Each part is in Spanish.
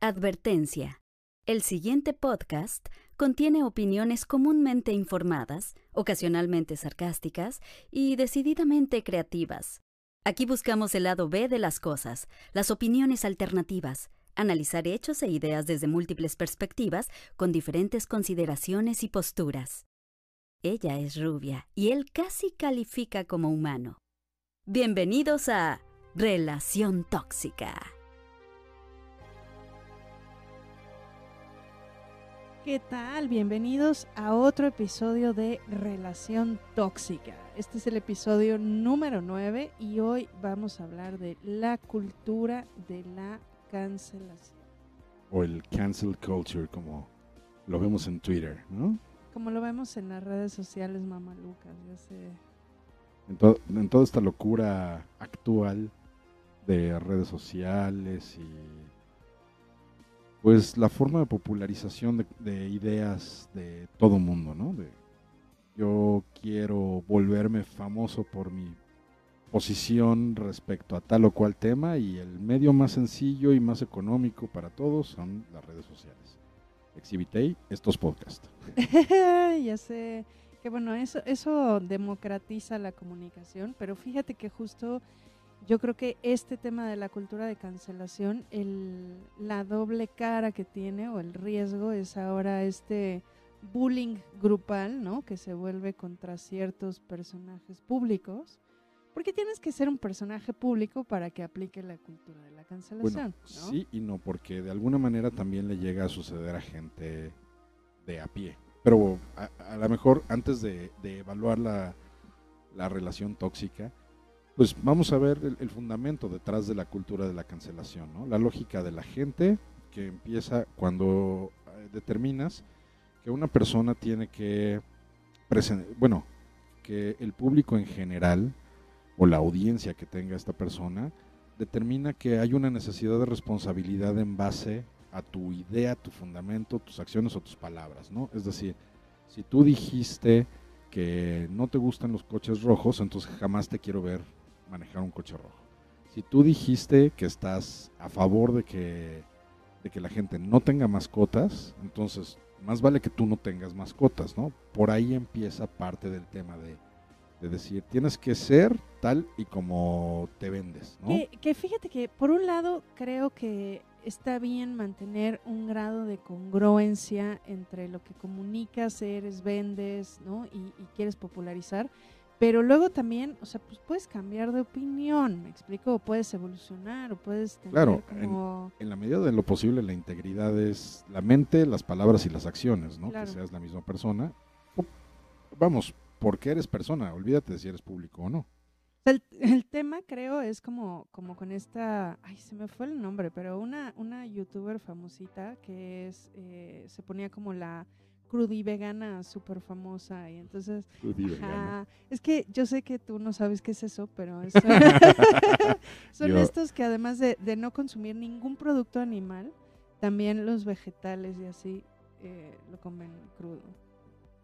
Advertencia. El siguiente podcast contiene opiniones comúnmente informadas, ocasionalmente sarcásticas y decididamente creativas. Aquí buscamos el lado B de las cosas, las opiniones alternativas, analizar hechos e ideas desde múltiples perspectivas con diferentes consideraciones y posturas. Ella es rubia y él casi califica como humano. Bienvenidos a Relación Tóxica. ¿Qué tal? Bienvenidos a otro episodio de Relación Tóxica. Este es el episodio número 9 y hoy vamos a hablar de la cultura de la cancelación. O el cancel culture, como lo vemos en Twitter, ¿no? Como lo vemos en las redes sociales mamalucas, ya sé. En, to- en toda esta locura actual de redes sociales y pues la forma de popularización de, de ideas de todo mundo, ¿no? De, yo quiero volverme famoso por mi posición respecto a tal o cual tema y el medio más sencillo y más económico para todos son las redes sociales. Exhibitei estos podcasts. ya sé que bueno, eso, eso democratiza la comunicación, pero fíjate que justo yo creo que este tema de la cultura de cancelación, el, la doble cara que tiene o el riesgo es ahora este bullying grupal, ¿no? Que se vuelve contra ciertos personajes públicos. Porque tienes que ser un personaje público para que aplique la cultura de la cancelación, Bueno, ¿no? sí y no, porque de alguna manera también le llega a suceder a gente de a pie. Pero a, a lo mejor antes de, de evaluar la, la relación tóxica, pues vamos a ver el, fundamento detrás de la cultura de la cancelación, ¿no? La lógica de la gente que empieza cuando eh, determinas que una persona tiene que presen- bueno, que el público en general o la audiencia que tenga esta persona determina que hay una necesidad de responsabilidad en base a tu idea, tu fundamento, tus acciones o tus palabras, ¿no? Es decir, si tú dijiste que no te gustan los coches rojos, entonces jamás te quiero ver manejar un coche rojo. Si tú dijiste que estás a favor de que, de que la gente no tenga mascotas, entonces más vale que tú no tengas mascotas, ¿no? Por ahí empieza parte del tema de, de decir, tienes que ser tal y como te vendes, ¿no? Que, que fíjate que por un lado creo que está bien mantener un grado de congruencia entre lo que comunicas, eres, vendes, ¿no? Y, y quieres popularizar. Pero luego también, o sea, pues puedes cambiar de opinión, ¿me explico? O puedes evolucionar, o puedes tener Claro, como... En la medida de lo posible, la integridad es la mente, las palabras y las acciones, ¿no? Claro. Que seas la misma persona. Vamos, porque eres persona, olvídate de si eres público o no. El, el tema creo es como, como con esta, ay, se me fue el nombre, pero una, una youtuber famosita que es, eh, se ponía como la crudi vegana súper famosa y entonces, ajá, es que yo sé que tú no sabes qué es eso, pero es- son Yo- estos que además de, de no consumir ningún producto animal, también los vegetales y así eh, lo comen crudo.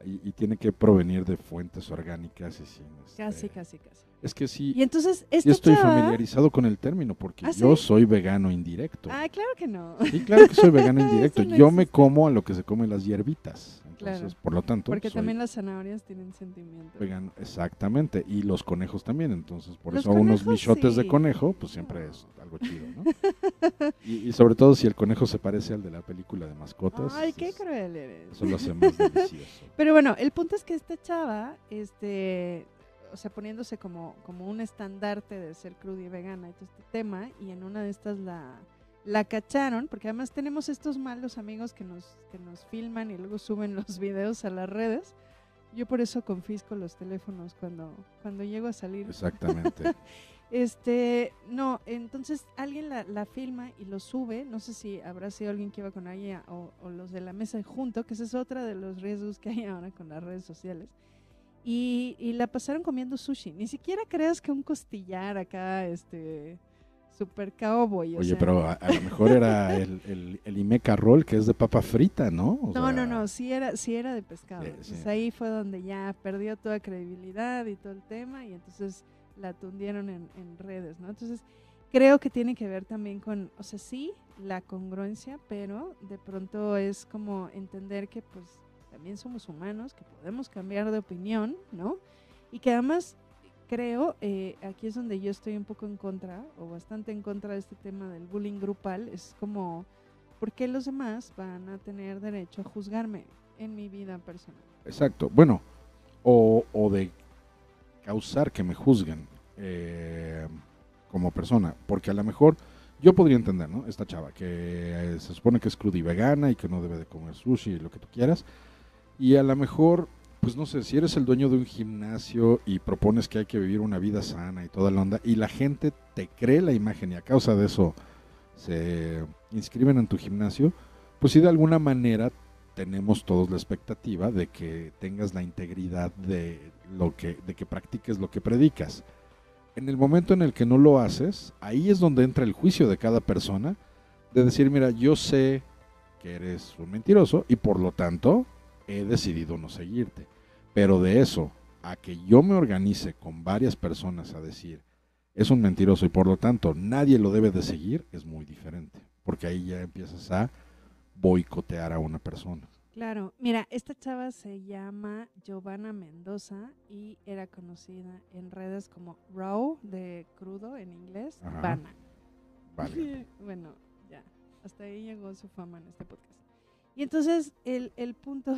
Y, y tiene que provenir de fuentes orgánicas y sin... este, Casi, casi, casi. Es que sí, Y entonces, esta estoy chava- familiarizado con el término, porque ¿Ah, yo sí? soy vegano indirecto. Ah, claro que no. Sí, claro que soy vegano indirecto. No yo me existe. como a lo que se comen las hierbitas. Entonces, Claro. por lo tanto, Porque soy también las zanahorias tienen sentimientos. vegano. Exactamente. Y los conejos también. Entonces, por Los eso unos conejos, michotes de sí. conejo, pues siempre es algo chido, ¿no? y, y sobre todo si el conejo se parece al de la película de mascotas. Ay, qué es- cruel eres. Eso lo hace más delicioso. Pero bueno, el punto es que esta chava, este, o sea, poniéndose como, como un estandarte de ser cruda y vegana y todo este tema, y en una de estas la, la cacharon, porque además tenemos estos malos amigos que nos, que nos filman y luego suben los videos a las redes. Yo por eso confisco los teléfonos cuando, cuando llego a salir. Exactamente. Este, no, entonces alguien la, la filma y lo sube, no sé si habrá sido alguien que iba con ella o, o los de la mesa junto, que ese es otra de los riesgos que hay ahora con las redes sociales. Y, y la pasaron comiendo sushi. Ni siquiera creas que un costillar acá, este, super cowboy. o Oye, sea, pero a, a lo mejor era el, el, el Imeca Roll, que es de papa frita, ¿no? O No, sea, no, no, sí era, sí era de pescado. Sí, Entonces sí. ahí fue donde ya perdió toda credibilidad y todo el tema y entonces la tundieron en, en redes, ¿no? Entonces creo que tiene que ver también con, o sea, sí, la congruencia, pero de pronto es como entender que pues también somos humanos, que podemos cambiar de opinión, ¿no? Y que además creo, eh, aquí es donde yo estoy un poco en contra, o bastante en contra de este tema del bullying grupal, es como, ¿por qué los demás van a tener derecho a juzgarme en mi vida personal? Exacto, bueno, o, o de causar que me juzguen eh, como persona, porque a lo mejor yo podría entender, ¿no? Esta chava que eh, se supone que es cruda y vegana y que no debe de comer sushi y lo que tú quieras, y a lo mejor pues no sé, si eres el dueño de un gimnasio y propones que hay que vivir una vida sana y toda la onda, y la gente te cree la imagen y a causa de eso se inscriben en tu gimnasio, pues si de alguna manera tenemos todos la expectativa de que tengas la integridad de lo que, de que practiques lo que predicas. En el momento en el que no lo haces, ahí es donde entra el juicio de cada persona, de decir, mira, yo sé que eres un mentiroso y por lo tanto he decidido no seguirte. Pero de eso a que yo me organice con varias personas a decir, es un mentiroso y por lo tanto nadie lo debe de seguir, es muy diferente. Porque ahí ya empiezas a boicotear a una persona. Claro, mira, esta chava se llama Giovanna Mendoza y era conocida en redes como Raw, de crudo en inglés, Ajá. Vale. bueno, ya, hasta ahí llegó su fama en este podcast. Y entonces el, el punto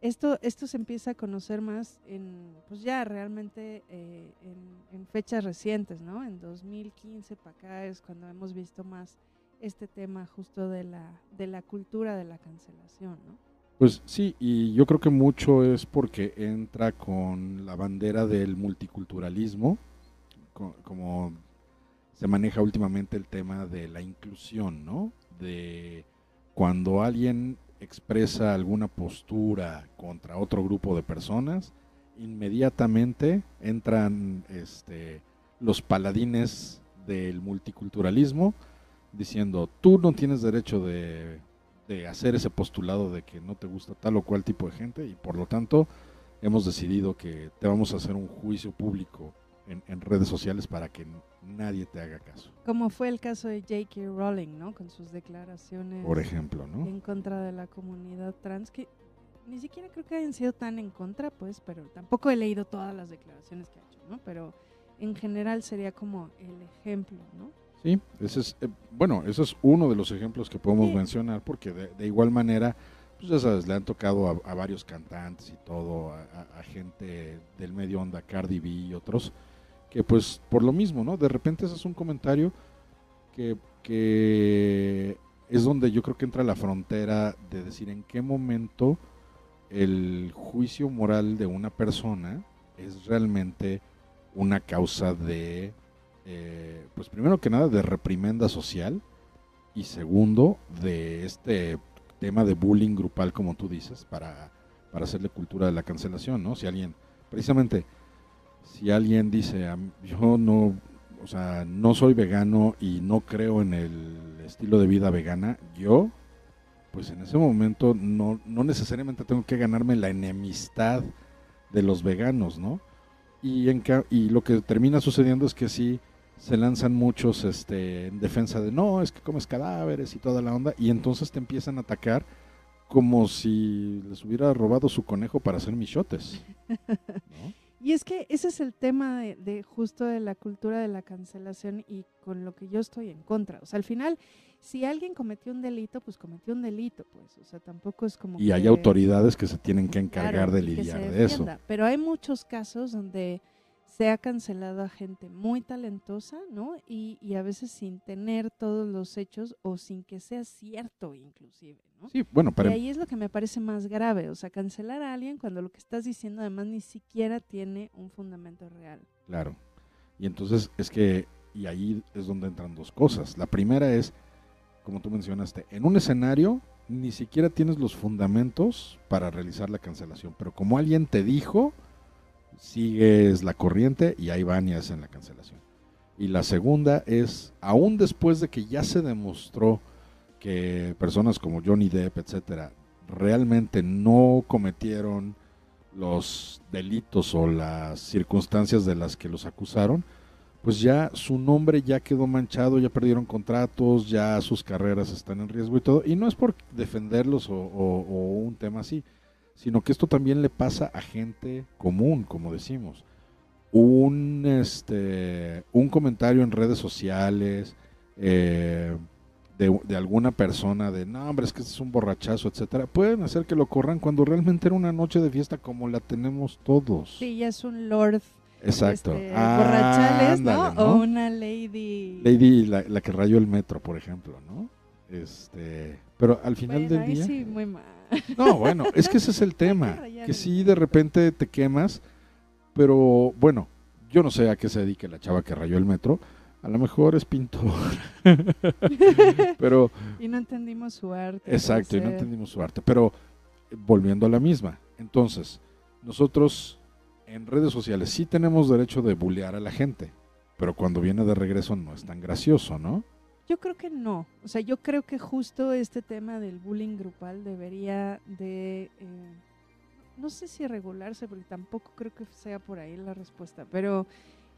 esto, esto se empieza a conocer más en, pues ya realmente eh, en, en, fechas recientes, ¿no? En 2015 para acá es cuando hemos visto más este tema justo de la, de la cultura de la cancelación, ¿no? Pues sí, y yo creo que mucho es porque entra con la bandera del multiculturalismo, como se maneja últimamente el tema de la inclusión, ¿no? De cuando alguien expresa alguna postura contra otro grupo de personas, inmediatamente entran este, los paladines del multiculturalismo diciendo, tú no tienes derecho de, de, hacer ese postulado de que no te gusta tal o cual tipo de gente y por lo tanto hemos decidido que te vamos a hacer un juicio público en, en redes sociales para que nadie te haga caso. Como fue el caso de J.K. Rowling, ¿no? Con sus declaraciones. Por ejemplo, ¿no? En contra de la comunidad trans, que ni siquiera creo que hayan sido tan en contra, pues, pero tampoco he leído todas las declaraciones que ha hecho, ¿no? Pero en general sería como el ejemplo, ¿no? Sí, ese es, eh, bueno, ese es uno de los ejemplos que podemos Sí. mencionar, porque de, de igual manera, pues ya sabes, le han tocado a, a varios cantantes y todo, a, a- a gente del medio onda, Cardi B y otros, que pues por lo mismo, ¿no? De repente ese es un comentario que, que es donde yo creo que entra la frontera de decir en qué momento el juicio moral de una persona es realmente una causa de, eh, pues primero que nada, de reprimenda social y segundo, de este tema de bullying grupal, como tú dices, para, para hacerle cultura de la cancelación, ¿no? Si alguien, precisamente, si alguien dice, "Am- yo no, o sea, no soy vegano y no creo en el estilo de vida vegana, yo, pues en ese momento no, no necesariamente tengo que ganarme la enemistad de los veganos, ¿no? Y, en, y lo que termina sucediendo es que sí se lanzan muchos este, en defensa de no, es que comes cadáveres y toda la onda, y entonces te empiezan a atacar como si les hubiera robado su conejo para hacer michotes. ¿no? Y es que ese es el tema de, de justo de la cultura de la cancelación y con lo que yo estoy en contra. O sea, al final, si alguien cometió un delito, pues cometió un delito, pues. O sea, tampoco es como Y que... hay autoridades que se tienen que encargar Claro, de lidiar de eso. Pero hay muchos casos donde se ha cancelado a gente muy talentosa, ¿no? Y, y a veces sin tener todos los hechos o sin que sea cierto inclusive, ¿no? Sí, bueno, Y para, ahí es lo que me parece más grave, o sea, cancelar a alguien cuando lo que estás diciendo además ni siquiera tiene un fundamento real. Claro. Y entonces es que, y ahí es donde entran dos cosas. La primera es, como tú mencionaste, en un escenario ni siquiera tienes los fundamentos para realizar la cancelación, pero como alguien te dijo, sigues la corriente y ahí van y hacen la cancelación. Y la segunda es, aún después de que ya se demostró que personas como Johnny Depp, etcétera, realmente no cometieron los delitos o las circunstancias de las que los acusaron, pues ya su nombre ya quedó manchado, ya perdieron contratos, ya sus carreras están en riesgo y todo. Y no es por defenderlos o, o- o un tema así, sino que esto también le pasa a gente común, como decimos. Un, este, un comentario en redes sociales eh, de, de alguna persona de, no, hombre, es que este es un borrachazo, etcétera, pueden hacer que lo corran cuando realmente era una noche de fiesta como la tenemos todos. Sí, ya es un lord Exacto. este, borrachales, ¿no? O una lady. Lady, la, la que rayó el metro, por ejemplo, ¿no? Este, pero al final Bueno, del día... sí, muy mal. No, bueno, es que ese es el tema. Que sí, de repente te quemas, pero bueno, yo no sé a qué se dedique la chava que rayó el metro. A lo mejor es pintor. pero, Y no entendimos su arte. exacto, y no entendimos su arte. Pero eh, volviendo a la misma. Entonces, nosotros en redes sociales sí tenemos derecho de bullear a la gente. Pero cuando viene de regreso no es tan gracioso, ¿no? Yo creo que no. O sea, yo creo que justo este tema del bullying grupal debería de, eh, no sé si regularse, porque tampoco creo que sea por ahí la respuesta, pero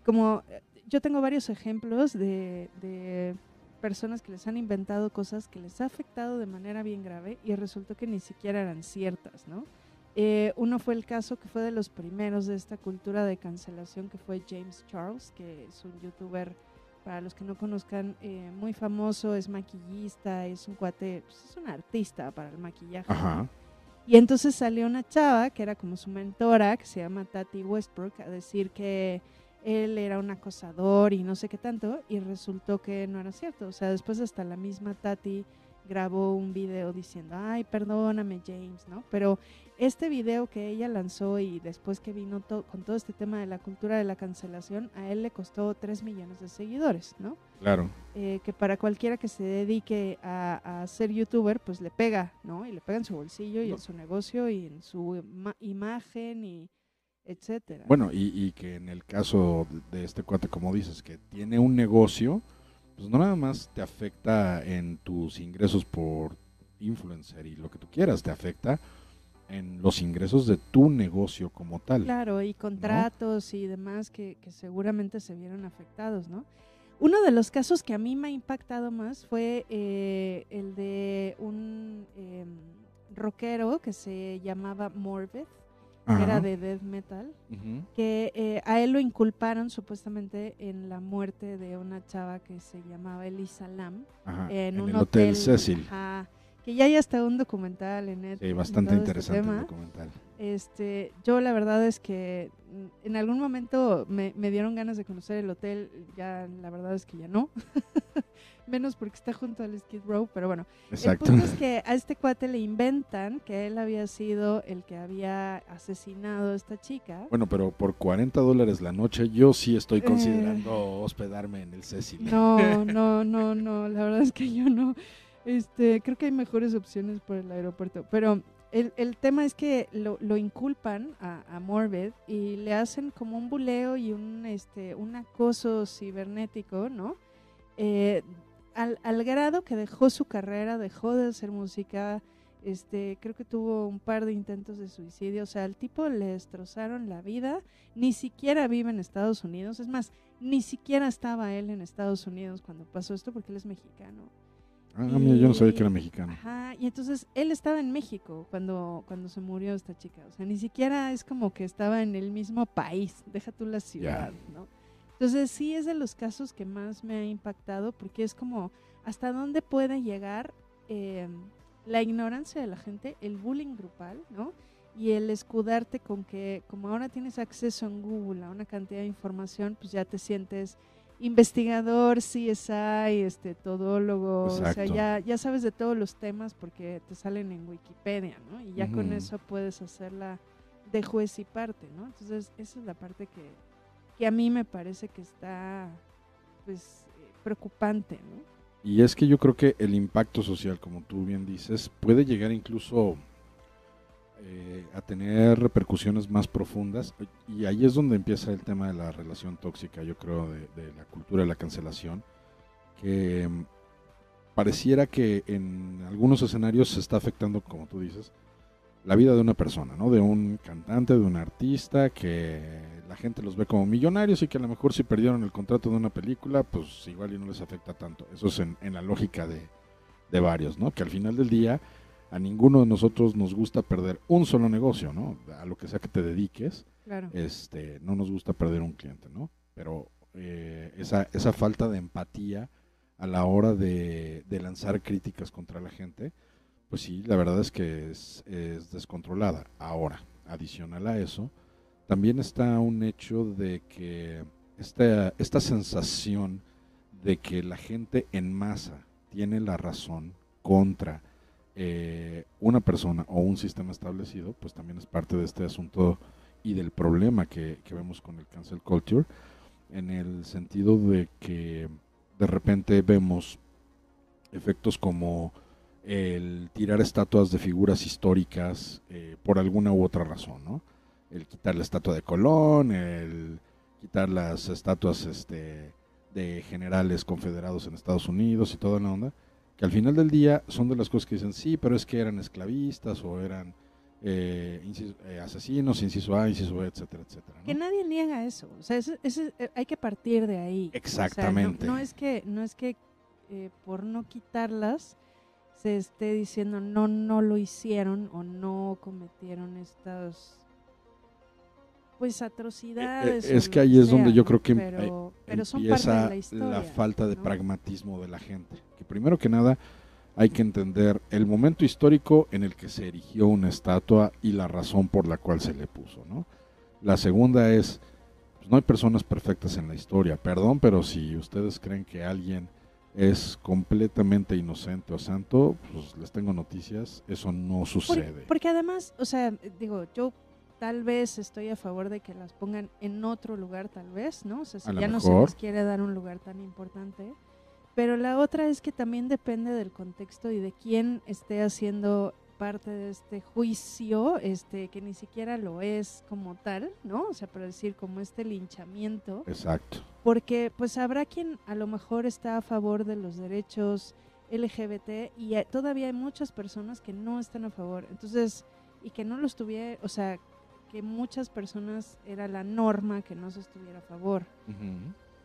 como eh, yo tengo varios ejemplos de, de personas que les han inventado cosas que les ha afectado de manera bien grave y resultó que ni siquiera eran ciertas, ¿no? Eh, uno fue el caso que fue de los primeros de esta cultura de cancelación, que fue James Charles, que es un youtuber para los que no conozcan, eh, muy famoso, es maquillista, es un cuate, pues, es un artista para el maquillaje. Y entonces salió una chava que era como su mentora, que se llama Tati Westbrook, a decir que él era un acosador y no sé qué tanto, y resultó que no era cierto. O sea, después hasta la misma Tati grabó un video diciendo, ay, perdóname James, ¿no? Pero este video que ella lanzó y después que vino to- con todo este tema de la cultura de la cancelación, a él le costó 3 millones de seguidores, ¿no? Claro. eh, que para cualquiera que se dedique a, a ser youtuber, pues le pega, ¿no? Y le pega en su bolsillo y No. en su negocio y en su ima- imagen y etcétera. Bueno, y, y que en el caso de este cuate, como dices, que tiene un negocio, pues no nada más te afecta en tus ingresos por influencer y lo que tú quieras, te afecta en los ingresos de tu negocio como tal. Claro, y contratos y demás que, que seguramente se vieron afectados, ¿no? Uno de los casos que a mí me ha impactado más fue eh, el de un em, rockero que se llamaba Morbid, que era de death metal. Que eh, a él lo inculparon supuestamente en la muerte de una chava que se llamaba Elisa Lam Ajá, en, en un el Hotel hotel Cecil. ajá, que ya hay hasta un documental en Netflix Sí, bastante este interesante el tema. documental. Este, yo la verdad es que en algún momento me, me dieron ganas de conocer el hotel, ya la verdad es que ya no. Menos porque está junto al Skid Row, pero bueno. Exacto. El punto es que a este cuate le inventan que él había sido el que había asesinado a esta chica. Bueno, pero por 40 dólares la noche yo sí estoy Eh. considerando hospedarme en el Cecil. No, no, no, no, la verdad es que yo no. Este, creo que hay mejores opciones por el aeropuerto, pero el, el tema es que lo, lo inculpan a, a Morbid y le hacen como un buleo y un, este, un acoso cibernético, ¿no? Eh, al, al grado que dejó su carrera, dejó de hacer música, este, creo que tuvo un par de intentos de suicidio, o sea, al tipo le destrozaron la vida, ni siquiera vive en Estados Unidos, es más, ni siquiera estaba él en Estados Unidos cuando pasó esto porque él es mexicano. Ah, mira, yo no sabía Y- que era mexicano. Ajá, y entonces él estaba en México cuando, cuando se murió esta chica. O sea, ni siquiera es como que estaba en el mismo país, deja tú la ciudad, ¿no? Entonces sí es de los casos que más me ha impactado porque es como hasta dónde puede llegar eh, la ignorancia de la gente, el bullying grupal, ¿no? Y el escudarte con que como ahora tienes acceso en Google a una cantidad de información, pues ya te sientes investigador, CSI, este, todólogo, o sea, Exacto. ya, ya sabes de todos los temas porque te salen en Wikipedia, ¿no? Y ya con eso puedes hacerla de juez y parte, ¿no? Entonces, esa es la parte que, que a mí me parece que está, pues, eh, preocupante, ¿no? Y es que yo creo que el impacto social, como tú bien dices, puede llegar incluso eh, a tener repercusiones más profundas. Y ahí es donde empieza el tema de la relación tóxica, yo creo, de, la cultura de la cancelación, que mm, pareciera que en algunos escenarios se está afectando, como tú dices, la vida de una persona, ¿no? De un cantante, de un artista que la gente los ve como millonarios y que a lo mejor si perdieron el contrato de una película, pues igual y no les afecta tanto. Eso es en, en la lógica de, de varios, ¿no? Que al final del día a ninguno de nosotros nos gusta perder un solo negocio, ¿no? A lo que sea que te dediques, Claro. este, no nos gusta perder un cliente, ¿no? Pero eh, esa, esa falta de empatía a la hora de, de lanzar críticas contra la gente, pues sí, la verdad es que es, es descontrolada. Ahora, adicional a eso, también está un hecho de que esta, esta sensación de que la gente en masa tiene la razón contra eh, una persona o un sistema establecido, pues también es parte de este asunto y del problema que, vemos con el cancel culture, en el sentido de que de repente vemos efectos como el tirar estatuas de figuras históricas eh, por alguna u otra razón, ¿no? El quitar la estatua de Colón, el quitar las estatuas este, de generales confederados en Estados Unidos y toda la onda, que al final del día son de las cosas que dicen, sí, pero es que eran esclavistas o eran eh, inciso- eh, asesinos, inciso A, inciso B, etcétera, etcétera. ¿no? Que nadie niega eso. O sea, eh, hay que partir de ahí. O sea, no- Exactamente. no, es que, no es que eh, por no quitarlas se esté diciendo no, no lo hicieron o no cometieron estas pues atrocidades. Eh, eh, es que ahí es donde yo creo que pero, pero empieza la historia. falta de ¿no? pragmatismo de la gente. Que primero que nada hay que entender el momento histórico en el que se erigió una estatua y la razón por la cual se le puso, ¿no? La segunda es, pues no hay personas perfectas en la historia, perdón, pero si ustedes creen que alguien es completamente inocente o santo, pues les tengo noticias, eso no sucede. porque además, o sea, digo, yo tal vez estoy a favor de que las pongan en otro lugar, tal vez, ¿no? O sea, si ya no se les quiere dar un lugar tan importante. Pero la otra es que también depende del contexto y de quién esté haciendo parte de este juicio, este que ni siquiera lo es como tal, ¿no? O sea, por decir como este linchamiento Exacto. porque pues habrá quien a lo mejor está a favor de los derechos LGBT y todavía hay muchas personas que no están a favor. Entonces, y que no lo estuviera, o sea, que muchas personas era la norma que no se estuviera a favor.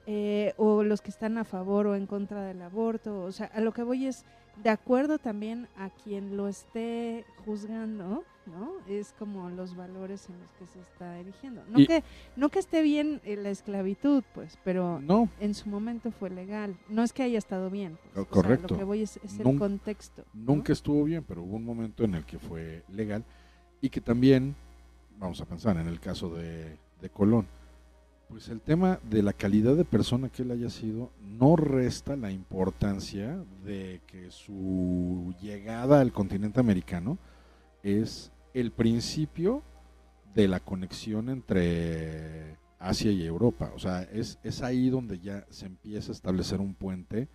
Eh, o los que están a favor o en contra del aborto. O sea, a lo que voy es de acuerdo también a quien lo esté juzgando, ¿no? Es como los valores en los que se está erigiendo. No, Y- que, no que esté bien eh, la esclavitud, pues, pero No, en su momento fue legal. No es que haya estado bien. pues, Co- o sea, correcto. lo que voy es, es el contexto. ¿no? Nunca estuvo bien, pero hubo un momento en el que fue legal y que también, vamos a pensar en el caso de, Colón, pues el tema de la calidad de persona que él haya sido no resta la importancia de que su llegada al continente americano es el principio de la conexión entre Asia y Europa. O sea, es, es ahí donde ya se empieza a establecer un puente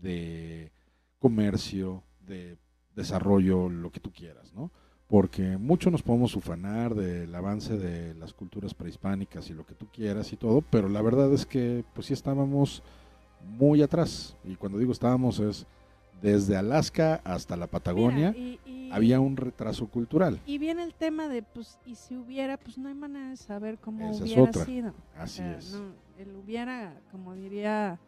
de comercio, de desarrollo, lo que tú quieras, ¿no? Porque mucho nos podemos ufanar del avance de las culturas prehispánicas y lo que tú quieras y todo, pero la verdad es que pues sí estábamos muy atrás. Y cuando digo estábamos es desde Alaska hasta la Patagonia, Mira, y- y- había un retraso cultural. Y viene el tema de, pues, y si hubiera, pues no hay manera de saber cómo Esa es hubiera otra. sido. O Así sea, es. no, el hubiera, como diría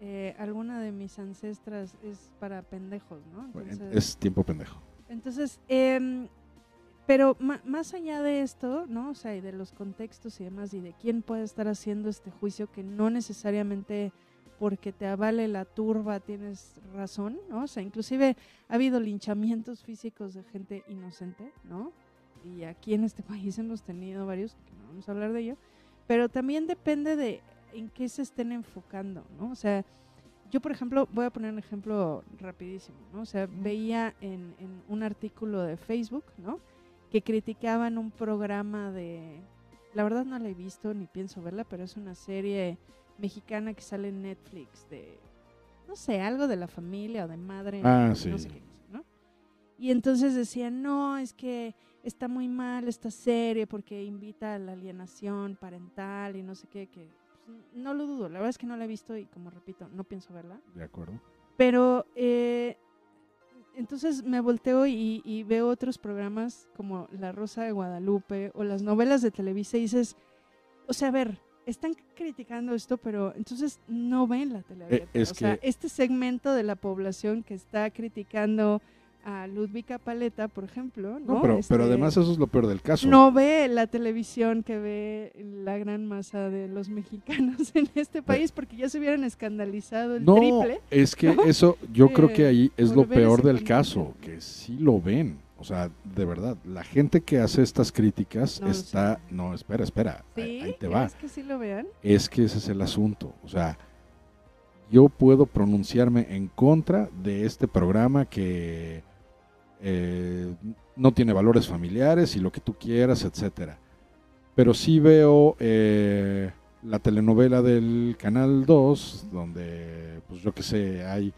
eh, alguna de mis ancestras, es para pendejos, ¿no? Entonces, es tiempo pendejo. Entonces em, pero más allá de esto, ¿no? O sea, y de los contextos y demás, y de quién puede estar haciendo este juicio, que no necesariamente porque te avale la turba tienes razón, ¿no? O sea, inclusive ha habido linchamientos físicos de gente inocente, ¿no? Y aquí en este país hemos tenido varios, que no vamos a hablar de ello, pero también depende de en qué se estén enfocando, ¿no? O sea, yo, por ejemplo, voy a poner un ejemplo rapidísimo, ¿no? O sea, veía en, en un artículo de Facebook, ¿no? Que criticaban un programa de... La verdad no la he visto ni pienso verla, pero es una serie mexicana que sale en Netflix de... No sé, algo de la familia o de madre. Ah, no sí. sé qué ¿no? Y entonces decían, no, es que está muy mal esta serie porque invita a la alienación parental y no sé qué, que no lo dudo, la verdad es que no la he visto y como repito, no pienso verla. ¿De acuerdo? Pero eh, entonces me volteo y, y veo otros programas como La Rosa de Guadalupe o las novelas de Televisa y dices, o sea, a ver, están criticando esto, pero entonces no ven la tele abierta. es o sea, este segmento de la población que está criticando a Ludvika Paleta, por ejemplo, ¿no? No, pero, pero Este, además eso es lo peor del caso. no ve la televisión que ve la gran masa de los mexicanos en este país porque ya se hubieran escandalizado el No, triple. es que ¿no? eso, yo creo que Eh, ahí es por lo peor del caso, que sí lo ven. O sea, de verdad, la gente que hace estas críticas No está... No, espera, espera, Sí, ahí, te va. ¿crees que sí lo vean? Es que ese es el asunto. O sea, yo puedo pronunciarme en contra de este programa que eh, no tiene valores familiares y lo que tú quieras, etcétera. Pero sí veo eh, la telenovela del Canal 2, donde, pues yo qué sé, hay...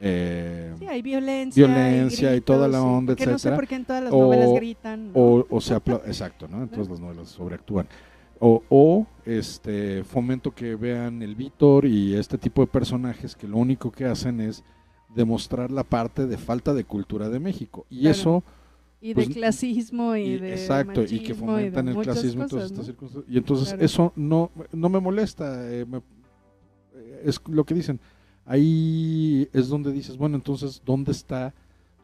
eh, Sí, hay violencia. Violencia y toda la onda, porque No sé por qué en todas las O- novelas gritan. ¿no? o, o se apla- exacto, ¿no? Entonces las novelas sobreactúan. O, o este fomento que vean el Víctor y este tipo de personajes que lo único que hacen es demostrar la parte de falta de cultura de México. Y Claro. eso, y de pues, clasismo y, y- de exacto, y que fomentan de el clasismo en todas cosas, estas ¿no? circunstancias. Y entonces Claro. eso no, no me molesta. eh, me- eh, es lo que dicen. Ahí es donde dices, bueno, entonces, ¿dónde está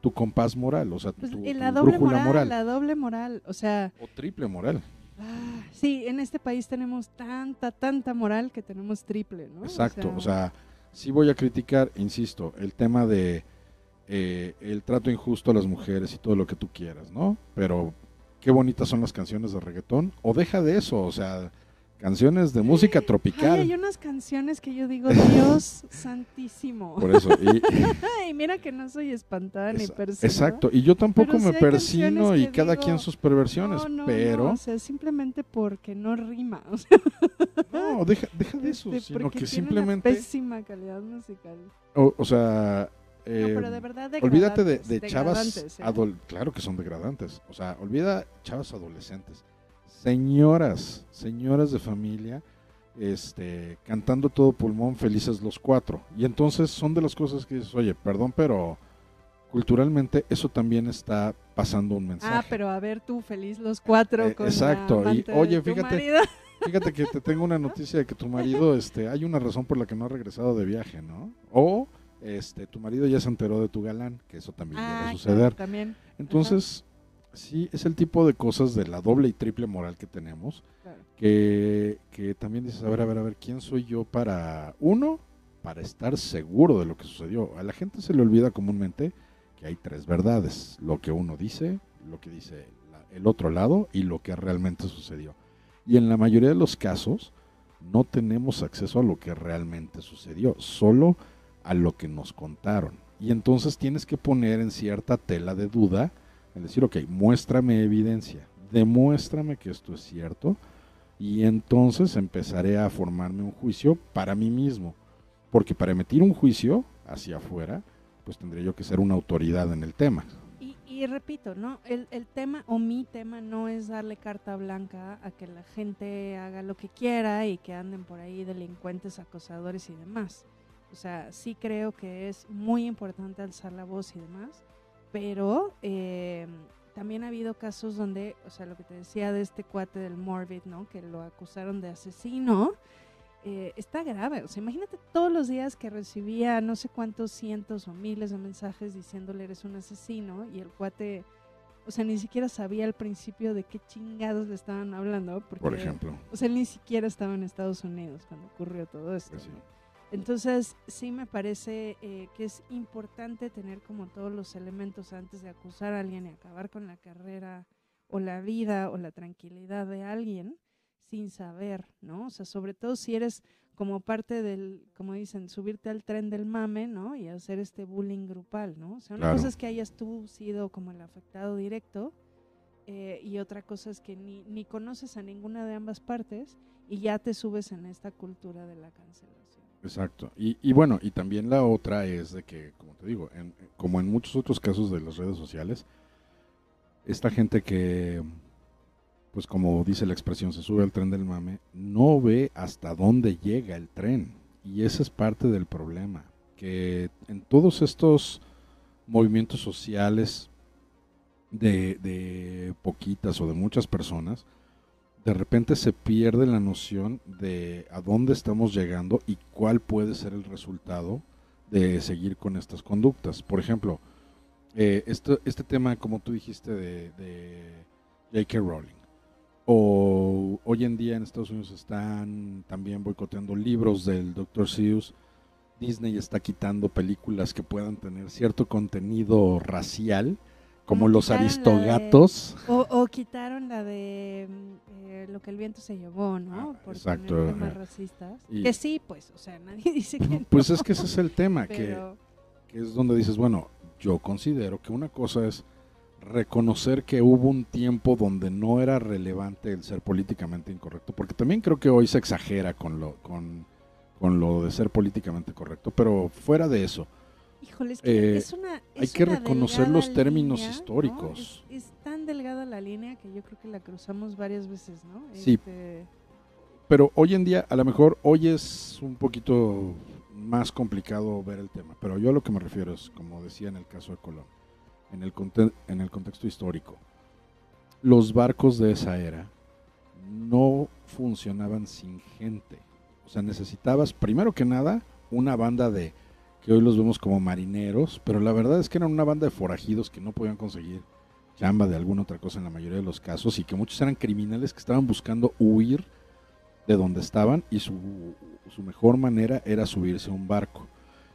tu compás moral? O sea, Pues, tu, la doble moral. la doble moral, o sea, O triple moral. ah, sí, en este país tenemos tanta, tanta moral que tenemos triple, ¿no? Exacto, o sea, sí voy a criticar, insisto, el tema de eh, el trato injusto a las mujeres y todo lo que tú quieras, ¿no? Pero qué bonitas son las canciones de reggaetón, o deja de eso, o sea, canciones de música Ay, tropical. hay unas canciones que yo digo, Dios santísimo. Por eso, y, Ay, mira que no soy espantada ni Esa- persinada. exacto, y yo tampoco me persino y cada digo, quien sus perversiones, No, no, pero no, o sea, simplemente porque no rima, o sea, no, deja, deja de eso, este, sino que tiene una simplemente, pésima calidad musical. o, o sea, No, eh, pero de verdad Olvídate de, de chavas, ¿eh? claro que son degradantes. O sea, olvida chavas adolescentes. Señoras, señoras de familia, este, cantando todo pulmón, felices los cuatro. Y entonces son de las cosas que dices, oye, perdón, pero culturalmente eso también está pasando un mensaje. Ah, pero a ver tú, feliz los cuatro Eh, con exacto, la y, oye, fíjate. Fíjate que te tengo una noticia de que tu marido, este, hay una razón por la que no ha regresado de viaje, ¿no? O, este, tu marido ya se enteró de tu galán, que eso también Ah, a suceder. claro, también. Entonces, sí, es el tipo de cosas de la doble y triple moral que tenemos, Claro. que, que también dices, a ver, a ver, a ver, ¿quién soy yo para, uno, para estar seguro de lo que sucedió? A la gente se le olvida comúnmente que hay tres verdades, lo que uno dice, lo que dice la- el otro lado y lo que realmente sucedió. Y en la mayoría de los casos no tenemos acceso a lo que realmente sucedió, solo a lo que nos contaron. Y entonces tienes que poner en cierta tela de duda, el decir, ok, muéstrame evidencia, demuéstrame que esto es cierto, y entonces empezaré a formarme un juicio para mí mismo. Porque para emitir un juicio hacia afuera, pues tendría yo que ser una autoridad en el tema. Y, y repito, ¿no? El, el tema o mi tema no es darle carta blanca a que la gente haga lo que quiera y que anden por ahí delincuentes, acosadores y demás. O sea, sí creo que es muy importante alzar la voz y demás, pero eh, también ha habido casos donde, o sea, lo que te decía de este cuate del Morbid, ¿no? Que lo acusaron de asesino. eh, está grave. O sea, imagínate todos los días que recibía no sé cuántos cientos o miles de mensajes diciéndole eres un asesino y el cuate, o sea, ni siquiera sabía al principio de qué chingados le estaban hablando. Porque, Por ejemplo. O sea, él ni siquiera estaba en Estados Unidos cuando ocurrió todo esto. Pues sí. ¿no? Entonces, sí me parece eh, que es importante tener como todos los elementos antes de acusar a alguien y acabar con la carrera o la vida o la tranquilidad de alguien sin saber, ¿no? O sea, sobre todo si eres como parte del, como dicen, subirte al tren del mame, ¿no? Y hacer este bullying grupal, ¿no? O sea, una Claro. cosa es que hayas tú sido como el afectado directo eh, y otra cosa es que ni, ni conoces a ninguna de ambas partes y ya te subes en esta cultura de la cancelación. Exacto. Y, y bueno, y también la otra es de que, como te digo, en- como en muchos otros casos de las redes sociales, esta gente que, pues como dice la expresión, se sube al tren del mame, no ve hasta dónde llega el tren. Y ese es parte del problema. Que en todos estos movimientos sociales de, de poquitas o de muchas personas, de repente se pierde la noción de a dónde estamos llegando y cuál puede ser el resultado de seguir con estas conductas. Por ejemplo, eh, este, este tema, como tú dijiste, de, de J.K. Rowling. O hoy en día en Estados Unidos están también boicoteando libros del Dr. Seuss. Disney está quitando películas que puedan tener cierto contenido racial, como los aristogatos. o, quitaron la de que el viento se llevó, ¿no? Ah, Por exacto. Temas racistas. que sí, pues, o sea, nadie dice que. No, pues es que ese es el tema, que, que es donde dices, bueno, yo considero que una cosa es reconocer que hubo un tiempo donde no era relevante el ser políticamente incorrecto, porque también creo que hoy se exagera con lo, con, lo de ser políticamente correcto, pero fuera de eso, Híjole, eh, es una, hay que reconocer los términos históricos. Es, tan delgada la línea que yo creo que la cruzamos varias veces, ¿no? Sí. Este, pero hoy en día, a lo mejor hoy es un poquito más complicado ver el tema, pero yo a lo que me refiero es, como decía en el caso de Colón, en el, en el contexto histórico, los barcos de esa era no funcionaban sin gente. O sea, necesitabas, primero que nada, una banda de, que hoy los vemos como marineros, pero la verdad es que eran una banda de forajidos que no podían conseguir chamba de alguna otra cosa en la mayoría de los casos y que muchos eran criminales que estaban buscando huir de donde estaban y su, su mejor manera era subirse a un barco.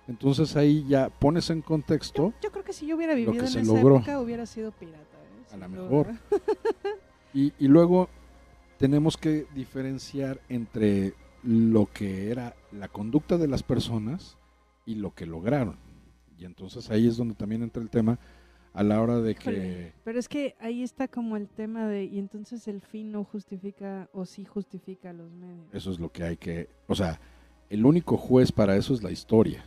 Entonces ahí ya pones en contexto. Yo, creo que si yo hubiera vivido en esa época hubiera sido pirata. ¿eh? A lo mejor. y, y luego tenemos que diferenciar entre lo que era la conducta de las personas y lo que lograron. Y entonces ahí es donde también entra el tema a la hora de que... Pero es que ahí está como el tema de, y entonces el fin no justifica o sí justifica los medios. Eso es lo que hay que, o sea, el único juez para eso es la historia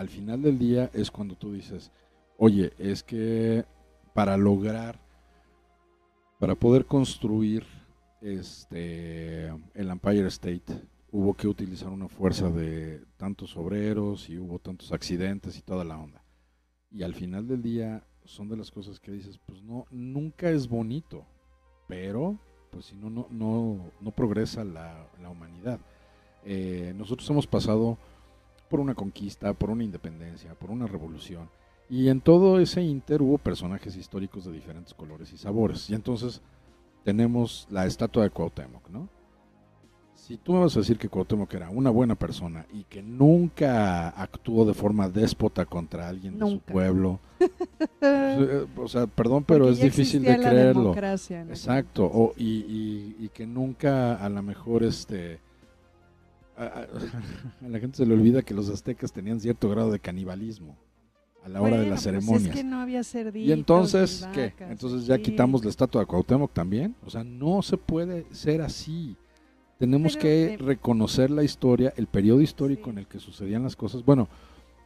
al final del día es cuando tú dices, oye, es que para lograr, para poder construir este el Empire State, hubo que utilizar una fuerza de tantos obreros y hubo tantos accidentes y toda la onda. Y al final del día son de las cosas que dices, pues no, nunca es bonito, pero pues si no, no, no, no progresa la, la humanidad. Eh, nosotros hemos pasado por una conquista, por una independencia, por una revolución. Y en todo ese inter hubo personajes históricos de diferentes colores y sabores. Y entonces tenemos la estatua de Cuauhtémoc, ¿no? Si tú me vas a decir que Cuauhtémoc era una buena persona y que nunca actuó de forma déspota contra alguien de su pueblo, o sea, perdón, pero es difícil de creerlo. Exacto, o, y, y, que nunca a lo mejor este a, la gente se le olvida que los aztecas tenían cierto grado de canibalismo a la hora de las ceremonias. Pues es que no había y entonces, ¿qué? Entonces ya quitamos la estatua de Cuauhtémoc también. O sea, no se puede ser así. Tenemos que reconocer la historia, el periodo histórico en el que sucedían las cosas. Bueno,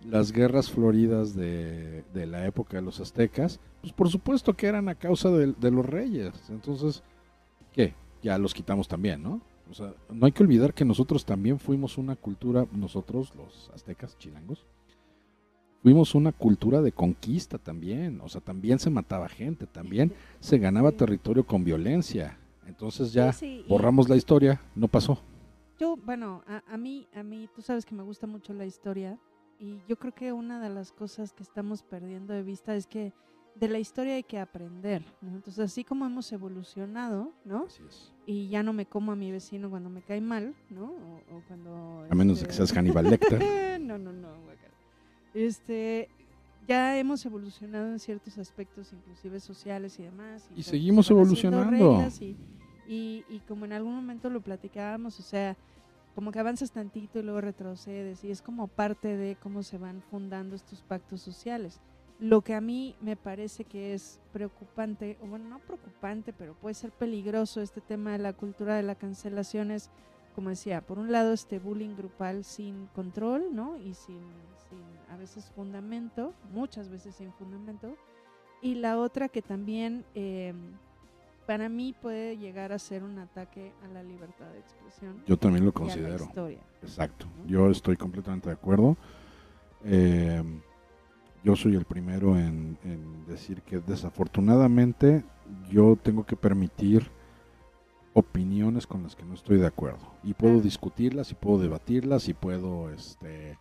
las guerras floridas de, de, la época de los aztecas, pues por supuesto que eran a causa de, de los reyes. Entonces, ¿qué? Ya los quitamos también, ¿no? O sea, no hay que olvidar que nosotros también fuimos una cultura, nosotros los aztecas chilangos, fuimos una cultura de conquista también, o sea, también se mataba gente, también se ganaba territorio con violencia. Entonces ya borramos la historia, no pasó. Yo, bueno, a, a, mí, a mí, tú sabes que me gusta mucho la historia y yo creo que una de las cosas que estamos perdiendo de vista es que de la historia hay que aprender, Entonces, así como hemos evolucionado, ¿no? Y ya no me como a mi vecino cuando me cae mal, ¿no? O, cuando... A menos de que este, seas Hannibal Lecter. no, no, no. Este, ya hemos evolucionado en ciertos aspectos, inclusive sociales y demás. Y, seguimos evolucionando. Y, y, y como en algún momento lo platicábamos, o sea, como que avanzas tantito y luego retrocedes y es como parte de cómo se van fundando estos pactos sociales. Lo que a mí me parece que es preocupante, o bueno, no preocupante, pero puede ser peligroso este tema de la cultura de la cancelación es, como decía, por un lado este bullying grupal sin control, ¿no? Y sin, a veces fundamento, muchas veces sin fundamento. Y la otra que también em, para mí puede llegar a ser un ataque a la libertad de expresión. Yo también lo considero. Exacto. Yo estoy completamente de acuerdo. Eh, yo soy el primero en, decir que desafortunadamente yo tengo que permitir opiniones con las que no estoy de acuerdo. Y puedo discutirlas y puedo debatirlas y puedo este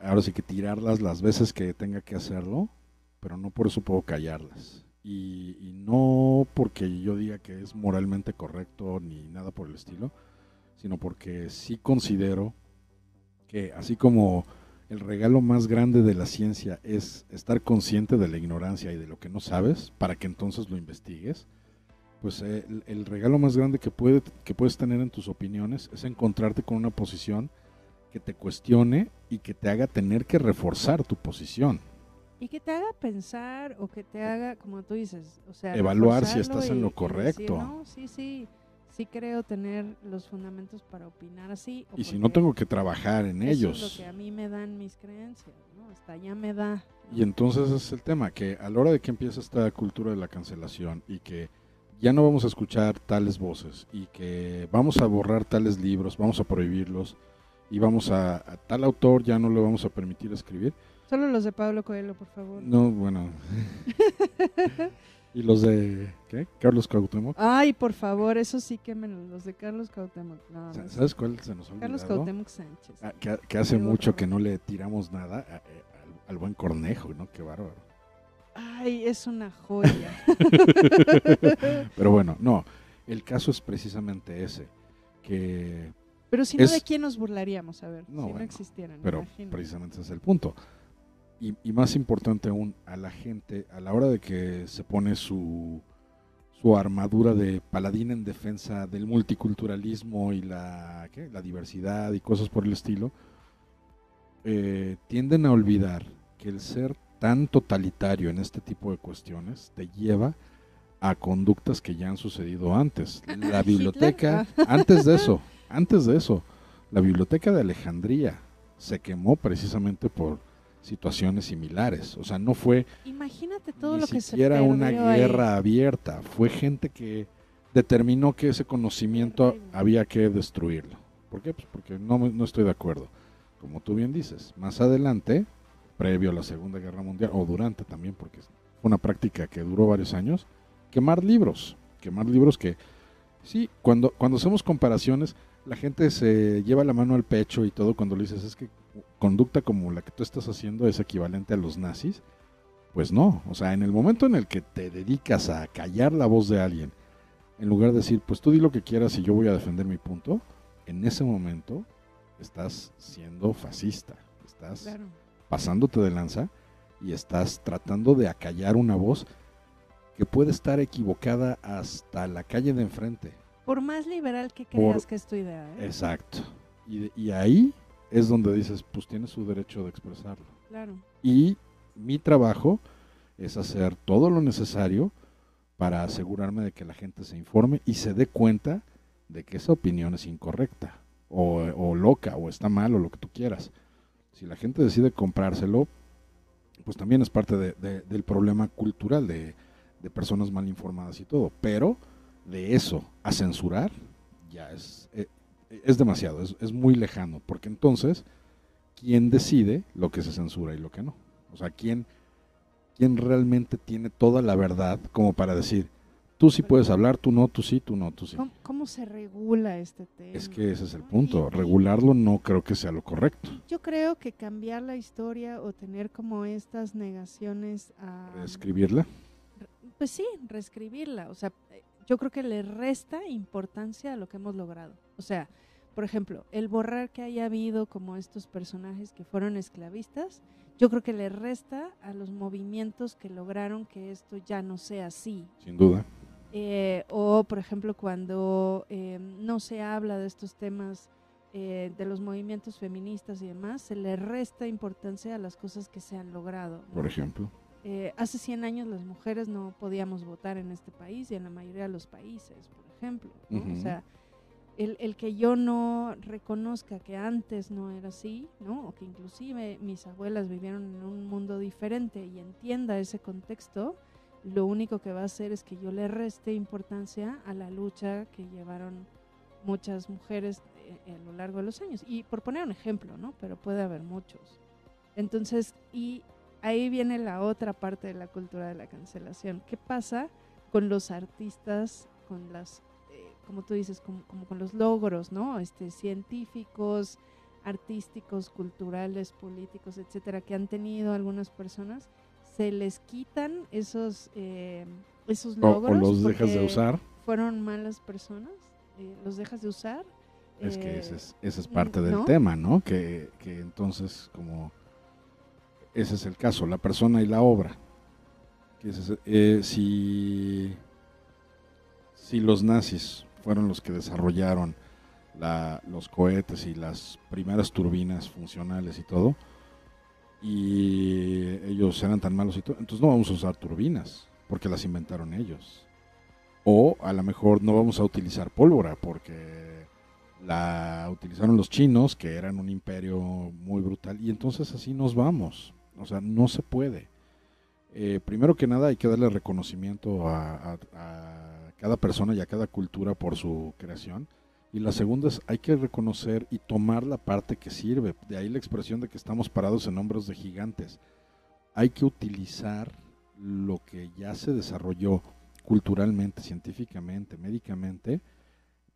ahora sí que tirarlas las veces que tenga que hacerlo pero no por eso puedo callarlas. Y, y no porque yo diga que es moralmente correcto ni nada por el estilo sino porque sí considero que así como el regalo más grande de la ciencia es estar consciente de la ignorancia y de lo que no sabes para que entonces lo investigues pues eh, el, el regalo más grande que, puede, que puedes tener en tus opiniones es encontrarte con una posición que te cuestione y que te haga tener que reforzar tu posición. Y que te haga pensar o que te haga, como tú dices, o sea, Evaluar si estás en lo decir, correcto. no, sí, sí, sí creo tener los fundamentos para opinar así. o Y si no tengo que trabajar en eso ellos. es lo que a mí me dan mis creencias, ¿no? Hasta allá me da. ¿no? Y entonces es el tema, que a la hora de que empieza esta cultura de la cancelación y que ya no vamos a escuchar tales voces y que vamos a borrar tales libros, vamos a prohibirlos y vamos a, a tal autor ya no le vamos a permitir escribir. Solo los de Pablo Coelho, por favor. No, bueno. y los de, ¿qué? Carlos Cuauhtémoc. Ay, por favor, eso sí quémenlos, los de Carlos Cuauhtémoc. No. ¿Sabes cuál se nos ha Carlos? Cuauhtémoc Sánchez. Ah, que, que hace mucho que no le tiramos nada a- a- al, al buen Cornejo, ¿no? Qué bárbaro. Ay, es una joya. Pero bueno, no, el caso es precisamente ese, que, Pero si no, Es- ¿de quién nos burlaríamos? A ver, No, si no bueno, existieran. pero imagínate. precisamente ese es el punto. Y, y más importante aún, a la gente, a la hora de que se pone su, su armadura de paladín en defensa del multiculturalismo y la, ¿qué? la diversidad y cosas por el estilo, eh, tienden a olvidar que el ser tan totalitario en este tipo de cuestiones te lleva a conductas que ya han sucedido antes. La Hitler, biblioteca, antes de eso, antes de eso, la biblioteca de Alejandría se quemó precisamente por situaciones similares. O sea, no fue Imagínate todo ni lo que se siquiera una perdió ahí. guerra abierta, fue gente que determinó que ese conocimiento había que destruirlo. ¿Por qué? Pues porque no estoy de acuerdo. Como tú bien dices, más adelante, previo a la Segunda Guerra Mundial, o durante también, porque fue una práctica que duró varios años, quemar libros, quemar libros que, sí, cuando, cuando hacemos comparaciones, la gente se lleva la mano al pecho y todo cuando le dices, es que conducta como la que tú estás haciendo es equivalente a los nazis. Pues no, o sea, en el momento en el que te dedicas a callar la voz de alguien, en lugar de decir, pues tú di lo que quieras y yo voy a defender mi punto, en ese momento estás siendo fascista, estás Claro. Pasándote de lanza y estás tratando de acallar una voz que puede estar equivocada hasta la calle de enfrente. Por más liberal que Por- creas que es tu idea. ¿eh? Exacto. Y, y ahí es donde dices, pues tiene su derecho de expresarlo. Claro. Y mi trabajo es hacer todo lo necesario para asegurarme de que la gente se informe y se dé cuenta de que esa opinión es incorrecta o, o loca o está mal o lo que tú quieras. Si la gente decide comprárselo, pues también es parte de- de- del problema cultural de, de personas mal informadas y todo. Pero de eso a censurar ya es, eh, es demasiado, es, es muy lejano, porque entonces, ¿quién decide lo que se censura y lo que no? O sea, ¿quién, quién realmente tiene toda la verdad como para decir, tú sí puedes hablar, tú no, tú sí, tú no, tú sí? ¿Cómo, cómo se regula este tema? Es que ese es el punto, regularlo no creo que sea lo correcto. Yo creo que cambiar la historia o tener como estas negaciones a... Escribirla, Pues sí, reescribirla. O sea, eh, yo creo que le resta importancia a lo que hemos logrado. O sea, por ejemplo, el borrar que haya habido como estos personajes que fueron esclavistas, yo creo que le resta a los movimientos que lograron que esto ya no sea así. sin duda. Eh, o, por ejemplo, cuando eh, no se habla de estos temas eh, de los movimientos feministas y demás, se le resta importancia a las cosas que se han logrado. ¿no? Por ejemplo. Eh, hace 100 años las mujeres no podíamos votar en este país y en la mayoría de los países, por ejemplo. ¿no? Ujú. O sea, el, el que yo no reconozca que antes no era así, ¿no? o que inclusive mis abuelas vivieron en un mundo diferente y entienda ese contexto, lo único que va a hacer es que yo le reste importancia a la lucha que llevaron muchas mujeres eh, a lo largo de los años. Y por poner un ejemplo, ¿no? Pero puede haber muchos. Entonces, y ahí viene la otra parte de la cultura de la cancelación. ¿Qué pasa con los artistas, con las, eh, como tú dices, como, como con los logros, ¿no? Este, científicos, artísticos, culturales, políticos, etcétera, que han tenido algunas personas, se les quitan esos, eh, esos logros. o los dejas de porque usar. Fueron malas personas, eh, los dejas de usar. Es que eh, ese es, ese es parte del ¿no? tema, ¿no? Que, que entonces, como ese es el caso, la persona y la obra. Que ese es- eh, si, si los nazis fueron los que desarrollaron la- los cohetes y las primeras turbinas funcionales y todo, y ellos eran tan malos y todo, entonces no vamos a usar turbinas, porque las inventaron ellos. O a lo mejor no vamos a utilizar pólvora, porque la utilizaron los chinos, que eran un imperio muy brutal, y entonces así nos vamos. O sea, no se puede. Eh, primero que nada hay que darle reconocimiento a, cada persona y a cada cultura por su creación. Y la segunda es hay que reconocer y tomar la parte que sirve. De ahí la expresión de que estamos parados en hombros de gigantes. Hay que utilizar lo que ya se desarrolló culturalmente, científicamente, médicamente,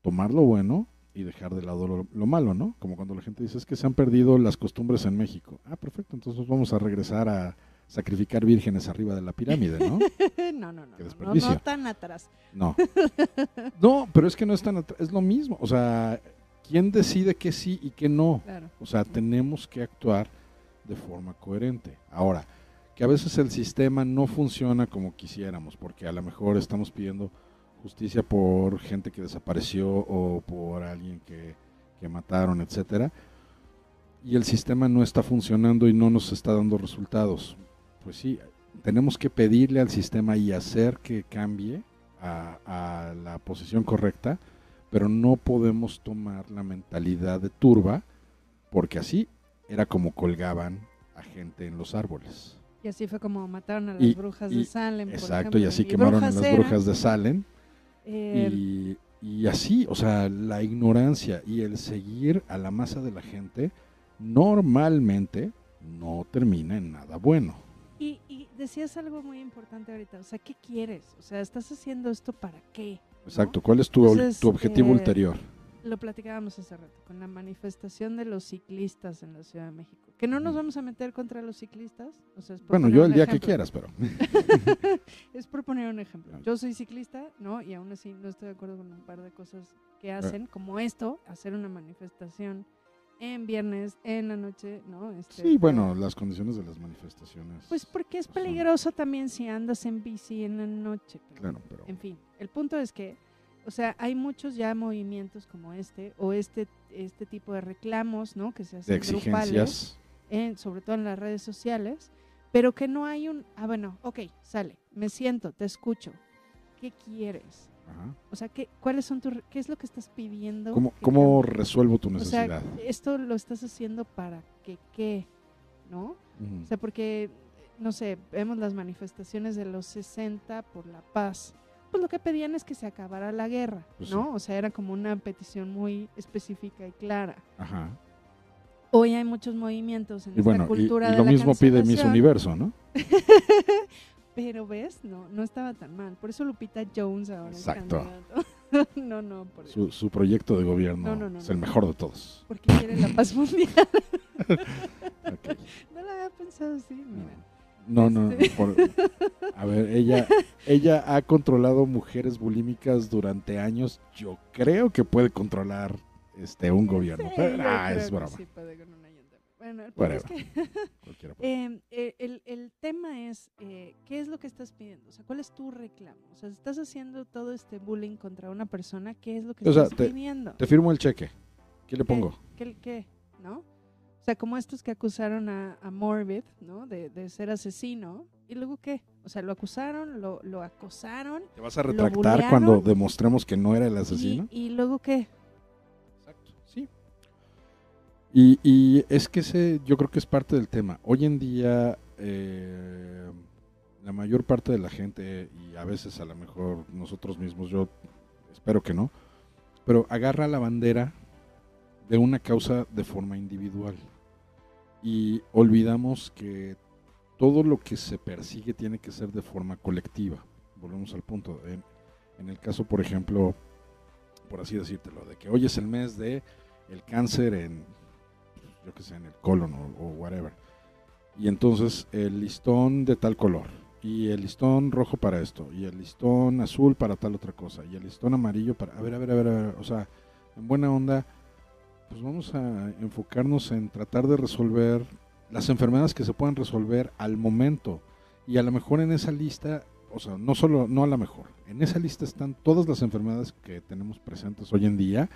tomar lo bueno y dejar de lado lo, lo malo, ¿no? Como cuando la gente dice es que se han perdido las costumbres en México. Ah, perfecto, entonces vamos a regresar a sacrificar vírgenes arriba de la pirámide, ¿no? no, no, no, no, no, tan atrás. No. No, pero es que no es tan atr- es lo mismo, o sea, ¿quién decide qué sí y qué no? Claro. O sea, tenemos que actuar de forma coherente. Ahora, que a veces el sistema no funciona como quisiéramos, porque a lo mejor estamos pidiendo justicia por gente que desapareció o por alguien que, que mataron, etcétera, y el sistema no está funcionando y no nos está dando resultados. Pues sí, tenemos que pedirle al sistema y hacer que cambie a, a la posición correcta, pero no podemos tomar la mentalidad de turba, porque así era como colgaban a gente en los árboles. Y así fue como mataron a las Y- brujas y- de Salem. por Exacto, y ejemplo, así quemaron a las eran, brujas de Salem. eh, Y, y así, o sea, la ignorancia y el seguir a la masa de la gente normalmente no termina en nada bueno. Decías algo muy importante ahorita, o sea, ¿qué quieres? O sea, ¿estás haciendo esto para qué? ¿no? Exacto, ¿cuál es tu, Entonces, tu objetivo eh, ulterior? Lo platicábamos hace rato, con la manifestación de los ciclistas en la Ciudad de México. Que no nos Ujú. vamos a meter contra los ciclistas. O sea, Bueno, yo el día que ejemplo. quieras, pero... es por poner un ejemplo. Yo soy ciclista, ¿no? Y aún así no estoy de acuerdo con un par de cosas que hacen, como esto, hacer una manifestación en viernes, en la noche, ¿no? Este, Sí, bueno, las condiciones de las manifestaciones. Pues porque es son- peligroso también si andas en bici en la noche. pero- Claro, pero... En fin, el punto es que, o sea, hay muchos ya movimientos como este, o este, este tipo de reclamos, ¿no? Que se De hacen grupales, exigencias. en- sobre todo en las redes sociales, pero que no hay un, ah, bueno, ok, sale, me siento, te escucho. ¿Qué quieres? Ajá. O sea, ¿qué, ¿cuáles son tus, re- qué es lo que estás pidiendo? ¿Cómo, cómo resuelvo tu O sea, necesidad? esto lo estás haciendo para que qué, ¿no? Ujú. O sea, porque, no sé, vemos las manifestaciones de los 60 por la paz. Pues lo que pedían es que se acabara la guerra, Pues ¿no? O sea, era como una petición muy específica y clara. Ajá. Hoy hay muchos movimientos en Y esta bueno, y, cultura y de lo la mismo pide Miss. Universo, ¿no? Pero ves, no, no estaba tan mal. Por eso Lupita Jones ahora Exacto. es candidato. no, no, por Su, su proyecto de gobierno No, no, no, es el mejor de todos. porque quiere la paz mundial. No lo había pensado así, mira. No, no, Este- por- a ver, ella, ella ha controlado mujeres bulímicas durante años. Yo creo que puede controlar este un gobierno. Sí, pero, ah, es broma. sí puede. Bueno, el es que. Eh, el, el tema es, eh, ¿qué es lo que estás pidiendo? O sea, ¿cuál es tu reclamo? O sea, si estás haciendo todo este bullying contra una persona, ¿qué es lo que O sea, estás te- pidiendo? Te firmo el cheque. ¿Qué le pongo? ¿Qué, qué? ¿No? O sea, como estos que acusaron a, a Morbid, ¿no? De, de ser asesino. ¿Y luego qué? O sea, lo acusaron, lo, lo acosaron. ¿Te vas a ¿Lo retractar cuando demostremos que no era el Y, asesino? y luego qué? Y, y es que ese yo creo que es parte del tema. Hoy en día eh, la mayor parte de la gente, y a veces a lo mejor nosotros mismos, yo espero que no, pero agarra la bandera de una causa de forma individual. Y olvidamos que todo lo que se persigue tiene que ser de forma colectiva. Volvemos al punto. En, en el caso, por ejemplo, por así decírtelo, de que hoy es el mes de el cáncer en, yo qué sé, en el colon o, o whatever. Y entonces el listón de tal color, y el listón rojo para esto, y el listón azul para tal otra cosa, y el listón amarillo para... A ver, a ver, a ver, a ver, o sea, en buena onda, pues vamos a enfocarnos en tratar de resolver las enfermedades que se puedan resolver al momento. Y a lo mejor en esa lista, o sea, no solo, no a lo mejor, en esa lista están todas las enfermedades que tenemos presentes hoy en día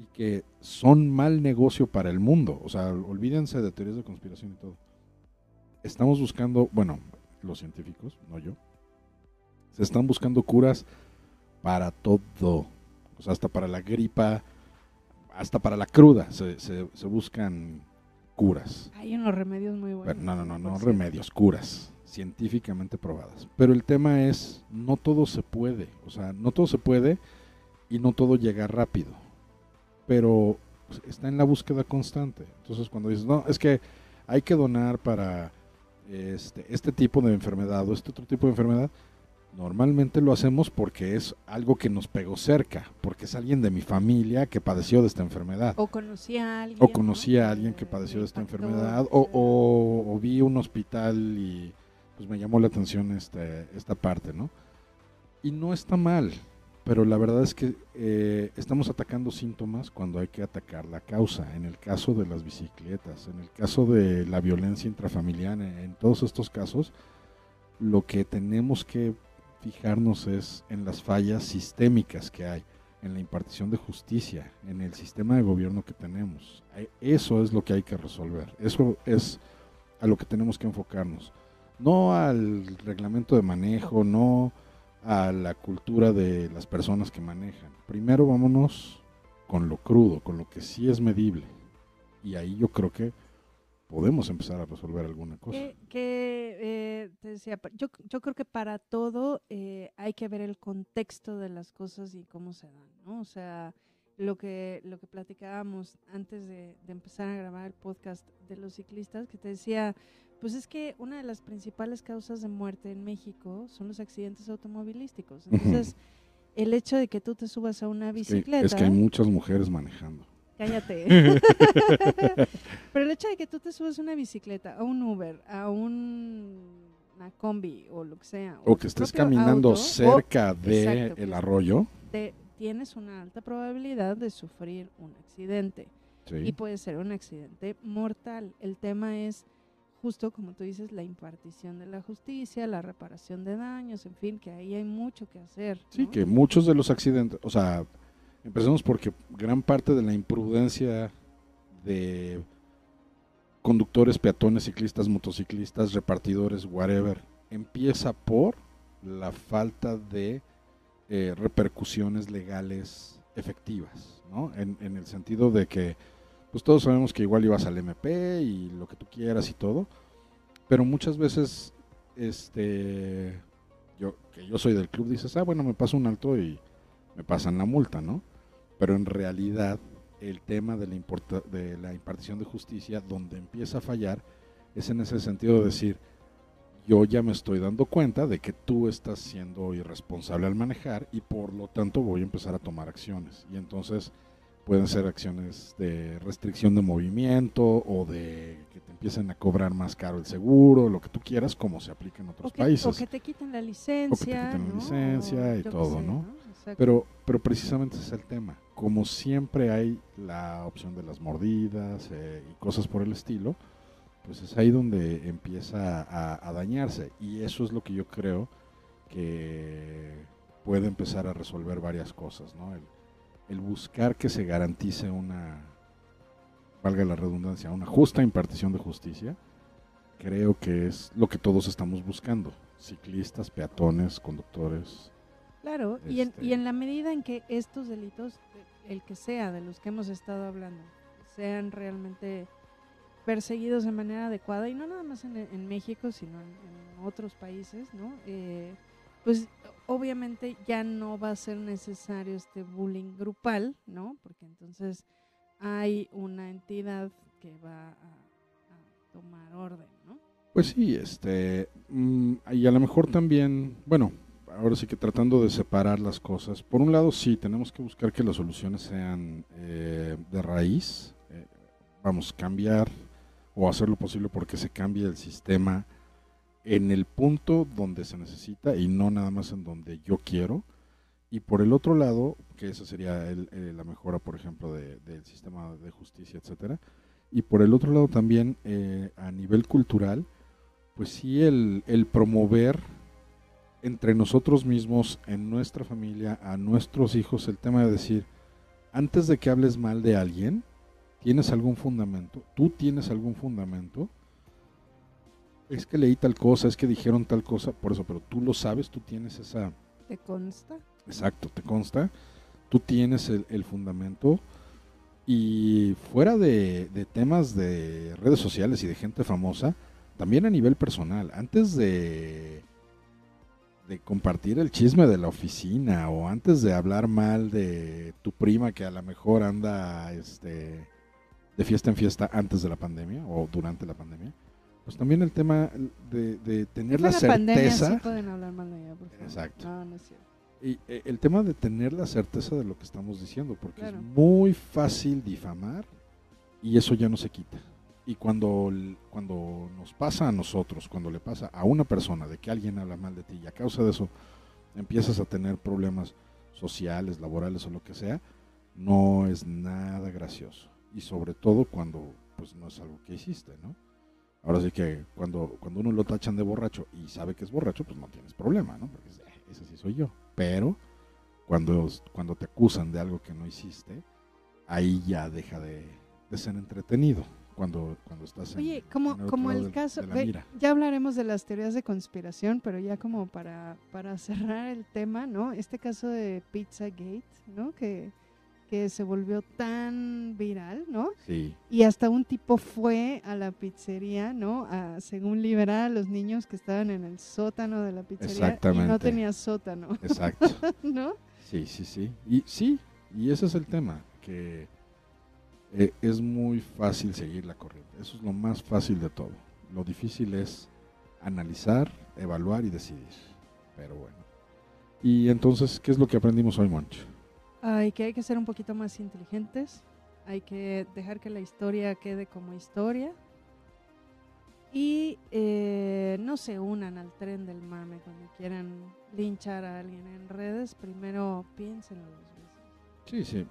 y que son mal negocio para el mundo. O sea, olvídense de teorías de conspiración y todo. Estamos buscando, bueno, los científicos, no yo, se están buscando curas para todo. O sea, hasta para la gripa, hasta para la cruda se, se, se buscan curas. Hay unos remedios muy buenos. Pero no, no, no, no remedios, curas científicamente probadas. Pero el tema es, no todo se puede, o sea, no todo se puede y no todo llega rápido. Pero está en la búsqueda constante. Entonces cuando dices, no, es que hay que donar para este, este tipo de enfermedad o este otro tipo de enfermedad, normalmente lo hacemos porque es algo que nos pegó cerca, porque es alguien de mi familia que padeció de esta enfermedad. O conocí a alguien. O conocí ¿no? a alguien que padeció de esta enfermedad, o, o- o vi un hospital y pues me llamó la atención este, esta parte, ¿no? Y no está mal, pero la verdad es que eh, estamos atacando síntomas cuando hay que atacar la causa. En el caso de las bicicletas, en el caso de la violencia intrafamiliar, en, todos estos casos, lo que tenemos que fijarnos es en las fallas sistémicas que hay en la impartición de justicia, en el sistema de gobierno que tenemos. Eh, Eso es lo que hay que resolver. Eso es a lo que tenemos que enfocarnos. No al reglamento de manejo, no a la cultura de las personas que manejan. Primero vámonos con lo crudo, con lo que sí es medible. Y ahí yo creo que podemos empezar a resolver alguna cosa. Que, eh, te decía, yo, yo creo que para todo eh, hay que ver el contexto de las cosas y cómo se dan, ¿no? O sea, lo que, lo que platicábamos antes de, de empezar a grabar el podcast de los ciclistas, que te decía, pues es que una de las principales causas de muerte en México son los accidentes automovilísticos. Entonces, el hecho de que tú te subas a una Es que- bicicleta... es que hay muchas mujeres manejando. Cállate. Pero el hecho de que tú te subes a una bicicleta, a un Uber, a un, una combi o lo que sea. O que estés caminando auto, cerca de exacto, el pues, arroyo. te- tienes una alta probabilidad de sufrir un accidente. Sí. Y puede ser un accidente mortal. El tema es justo como tú dices, la impartición de la justicia, la reparación de daños, en fin, que ahí hay mucho que hacer. Sí, que muchos de los accidentes, o sea, empecemos porque gran parte de la imprudencia de conductores, peatones, ciclistas, motociclistas, repartidores, whatever, empieza por la falta de eh, repercusiones legales efectivas, ¿no? En, en el sentido de que, pues todos sabemos que igual ibas al MP y lo que tú quieras y todo, pero muchas veces, este, yo, que yo soy del club, dices, ah, bueno, me paso un alto y me pasan la multa, ¿no? Pero en realidad el tema de la, importa- de la impartición de justicia, donde empieza a fallar, es en ese sentido de decir, yo ya me estoy dando cuenta de que tú estás siendo irresponsable al manejar y por lo tanto voy a empezar a tomar acciones. Y entonces pueden ser acciones de restricción de movimiento o de que te empiecen a cobrar más caro el seguro, lo que tú quieras, como se aplica en otros o que, países. o que te quiten la licencia. quiten la licencia O y todo, sé, ¿no? Pero, pero precisamente ese es el tema. Como siempre hay la opción de las mordidas eh, y cosas por el estilo, pues es ahí donde empieza a, a dañarse. Y eso es lo que yo creo que puede empezar a resolver varias cosas, ¿no? El, el buscar que se garantice una, valga la redundancia, una justa impartición de justicia, creo que es lo que todos estamos buscando. Ciclistas, peatones, conductores, Claro, y, en, Este- y en la medida en que estos delitos, de- el que sea de los que hemos estado hablando, sean realmente perseguidos de manera adecuada, y no nada más en, en México, sino en, en otros países, ¿no? Eh, pues obviamente ya no va a ser necesario este bullying grupal, ¿no? Porque entonces hay una entidad que va a, tomar orden, ¿no? Pues sí, este, mm, y a lo mejor también, bueno, ahora sí que tratando de separar las cosas. Por un lado, sí, tenemos que buscar que las soluciones sean eh, de raíz. Eh, vamos, cambiar o hacer lo posible porque se cambie el sistema en el punto donde se necesita y no nada más en donde yo quiero. Y por el otro lado, que esa sería el, la mejora, por ejemplo, del sistema de justicia, etcétera. Y por el otro lado también, a nivel cultural, pues sí, el, el promover entre nosotros mismos, en nuestra familia, a nuestros hijos, el tema de decir, antes de que hables mal de alguien, ¿tienes algún fundamento? ¿Tú tienes algún fundamento? Es que leí tal cosa, es que dijeron tal cosa, por eso, pero tú lo sabes, tú tienes esa... ¿Te consta? Exacto, te consta. Tú tienes el, fundamento. Y fuera de, de temas de redes sociales y de gente famosa, también a nivel personal, antes de de compartir el chisme de la oficina o antes de hablar mal de tu prima que a lo mejor anda este de fiesta en fiesta antes de la pandemia o durante la pandemia pues también el tema de, tener la, certeza pueden hablar mal de ella, exacto. Y eh, el tema de tener la certeza de lo que estamos diciendo porque es muy fácil difamar y eso ya no se quita. Y cuando, cuando nos pasa a nosotros, cuando le pasa a una persona de que alguien habla mal de ti y a causa de eso empiezas a tener problemas sociales, laborales o lo que sea, no es nada gracioso. Y sobre todo cuando pues no es algo que hiciste, ¿no? Ahora sí que cuando, cuando uno lo tachan de borracho y sabe que es borracho, pues no tienes problema, ¿no? Porque eh, ese sí soy yo. Pero cuando, cuando te acusan de algo que no hiciste, ahí ya deja de, de ser entretenido cuando, cuando estás Oye, como, como el caso, ya hablaremos de las teorías de conspiración, pero ya como para, para cerrar el tema, ¿no? Este caso de Pizzagate, ¿no? Que, que se volvió tan viral, ¿no? Sí. Y hasta un tipo fue a la pizzería, ¿no? A, según liberar a los niños que estaban en el sótano de la pizzería y no tenía sótano. Exacto. ¿No? Sí, sí, sí. Y sí, y ese es el tema, que eh, es muy fácil seguir la corriente. Eso es lo más fácil de todo. Lo difícil es analizar, evaluar y decidir. Pero bueno. Y entonces, ¿qué es lo que aprendimos hoy, Moncho? Hay que hay que ser un poquito más inteligentes. Hay que dejar que la historia quede como historia. Y eh, no se unan al tren del mame cuando quieran linchar a alguien en redes. Primero piénsenlo dos veces. Sí, sí.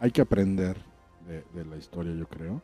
Hay que aprender de, la historia, yo creo.